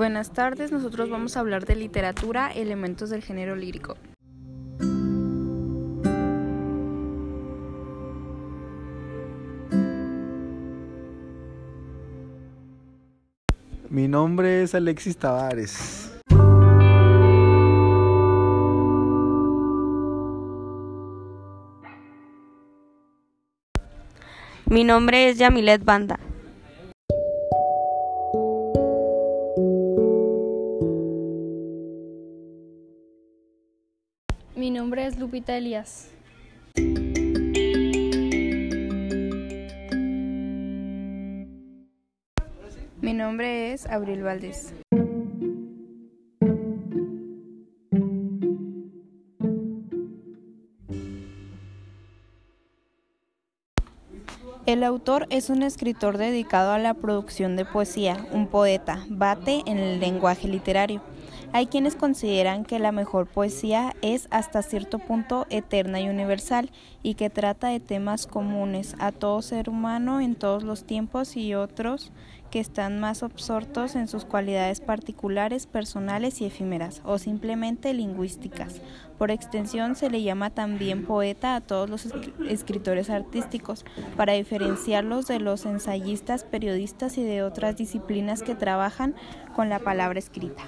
Buenas tardes, nosotros vamos a hablar de literatura, elementos del género lírico. Mi nombre es Alexis Tavares. Mi nombre es Yamilet Banda. Mi nombre es Lupita Elías. Mi nombre es Abril Valdés. El autor es un escritor dedicado a la producción de poesía, un poeta, bate en el lenguaje literario. Hay quienes consideran que la mejor poesía es hasta cierto punto eterna y universal y que trata de temas comunes a todo ser humano en todos los tiempos y otros que están más absortos en sus cualidades particulares, personales y efímeras o simplemente lingüísticas. Por extensión se le llama también poeta a todos los escritores artísticos para diferenciarlos de los ensayistas, periodistas y de otras disciplinas que trabajan con la palabra escrita.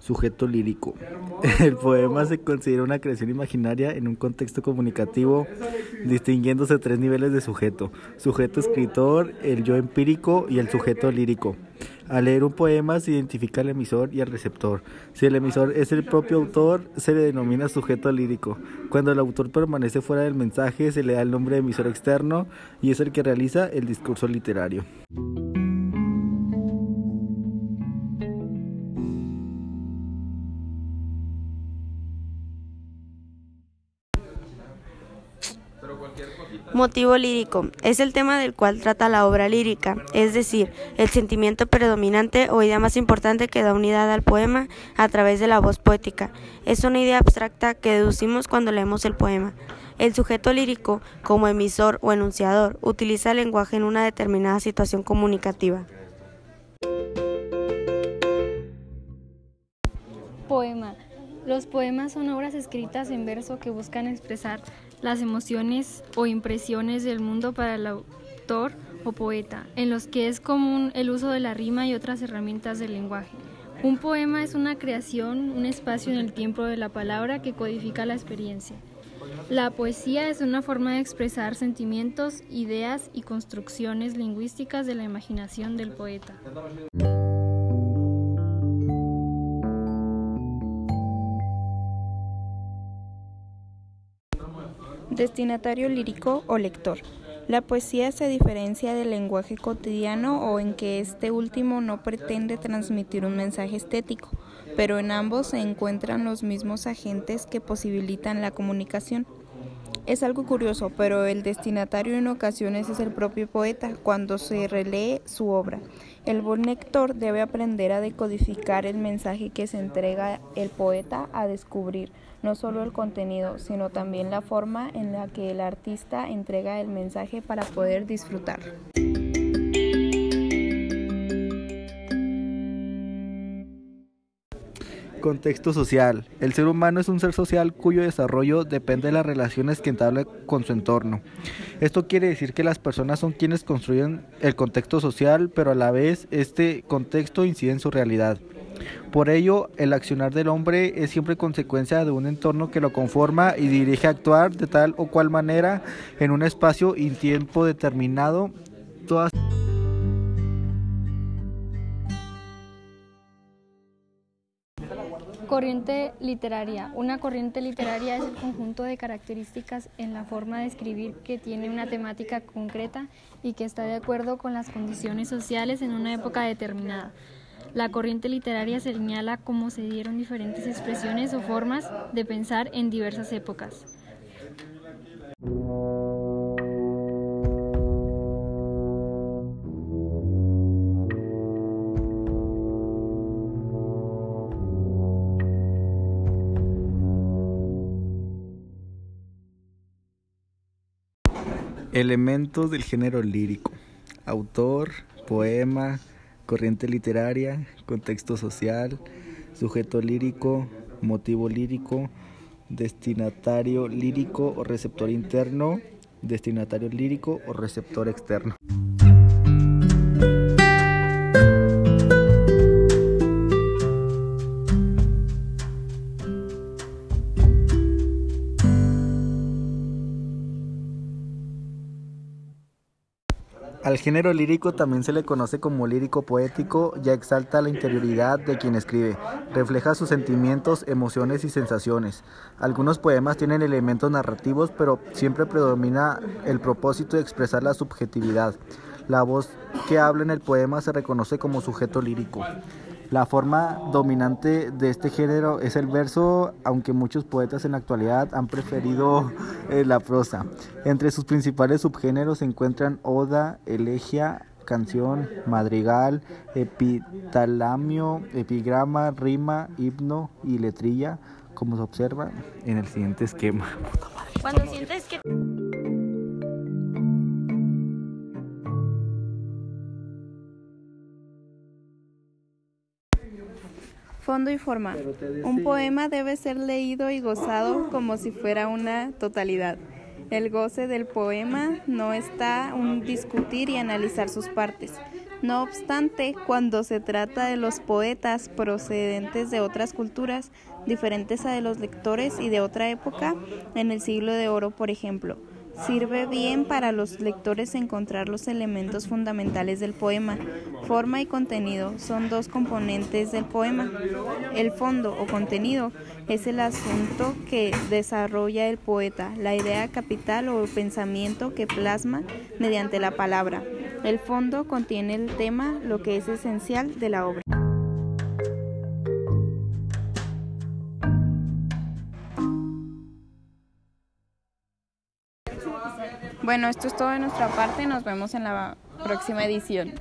Sujeto lírico. El poema se considera una creación imaginaria en un contexto comunicativo, distinguiéndose tres niveles de sujeto. Sujeto escritor, el yo empírico y el sujeto lírico. Al leer un poema se identifica al emisor y al receptor. Si el emisor es el propio autor, se le denomina sujeto lírico. Cuando el autor permanece fuera del mensaje, se le da el nombre de emisor externo y es el que realiza el discurso literario. Motivo lírico. Es el tema del cual trata la obra lírica, es decir, el sentimiento predominante o idea más importante que da unidad al poema a través de la voz poética. Es una idea abstracta que deducimos cuando leemos el poema. El sujeto lírico, como emisor o enunciador, utiliza el lenguaje en una determinada situación comunicativa. Poema. Los poemas son obras escritas en verso que buscan expresar las emociones o impresiones del mundo para el autor o poeta, en los que es común el uso de la rima y otras herramientas del lenguaje. Un poema es una creación, un espacio en el tiempo de la palabra que codifica la experiencia. La poesía es una forma de expresar sentimientos, ideas y construcciones lingüísticas de la imaginación del poeta. Destinatario lírico o lector. La poesía se diferencia del lenguaje cotidiano o en que este último no pretende transmitir un mensaje estético, pero en ambos se encuentran los mismos agentes que posibilitan la comunicación. Es algo curioso, pero el destinatario en ocasiones es el propio poeta cuando se relee su obra. El buen lector debe aprender a decodificar el mensaje que se entrega el poeta a descubrir, no solo el contenido, sino también la forma en la que el artista entrega el mensaje para poder disfrutar. Contexto social. El ser humano es un ser social cuyo desarrollo depende de las relaciones que entabla con su entorno. Esto quiere decir que las personas son quienes construyen el contexto social, pero a la vez este contexto incide en su realidad. Por ello, el accionar del hombre es siempre consecuencia de un entorno que lo conforma y dirige a actuar de tal o cual manera en un espacio y tiempo determinado. Todas Corriente literaria. Una corriente literaria es el conjunto de características en la forma de escribir que tiene una temática concreta y que está de acuerdo con las condiciones sociales en una época determinada. La corriente literaria señala cómo se dieron diferentes expresiones o formas de pensar en diversas épocas. Elementos del género lírico. Autor, poema, corriente literaria, contexto social, sujeto lírico, motivo lírico, destinatario lírico o receptor interno, destinatario lírico o receptor externo. Al género lírico también se le conoce como lírico poético, ya exalta la interioridad de quien escribe, refleja sus sentimientos, emociones y sensaciones. Algunos poemas tienen elementos narrativos, pero siempre predomina el propósito de expresar la subjetividad. La voz que habla en el poema se reconoce como sujeto lírico. La forma dominante de este género es el verso, aunque muchos poetas en la actualidad han preferido eh, la prosa. Entre sus principales subgéneros se encuentran oda, elegia, canción, madrigal, epitalamio, epigrama, rima, himno y letrilla, como se observa en el siguiente esquema. Cuando sientes que Fondo y forma. Un poema debe ser leído y gozado como si fuera una totalidad. El goce del poema no está en discutir y analizar sus partes. No obstante, cuando se trata de los poetas procedentes de otras culturas, diferentes a de los lectores y de otra época, en el siglo de oro, por ejemplo, Sirve bien para los lectores encontrar los elementos fundamentales del poema. Forma y contenido son dos componentes del poema. El fondo o contenido es el asunto que desarrolla el poeta, la idea capital o pensamiento que plasma mediante la palabra. El fondo contiene el tema, lo que es esencial de la obra. Bueno, esto es todo de nuestra parte. Nos vemos en la próxima edición.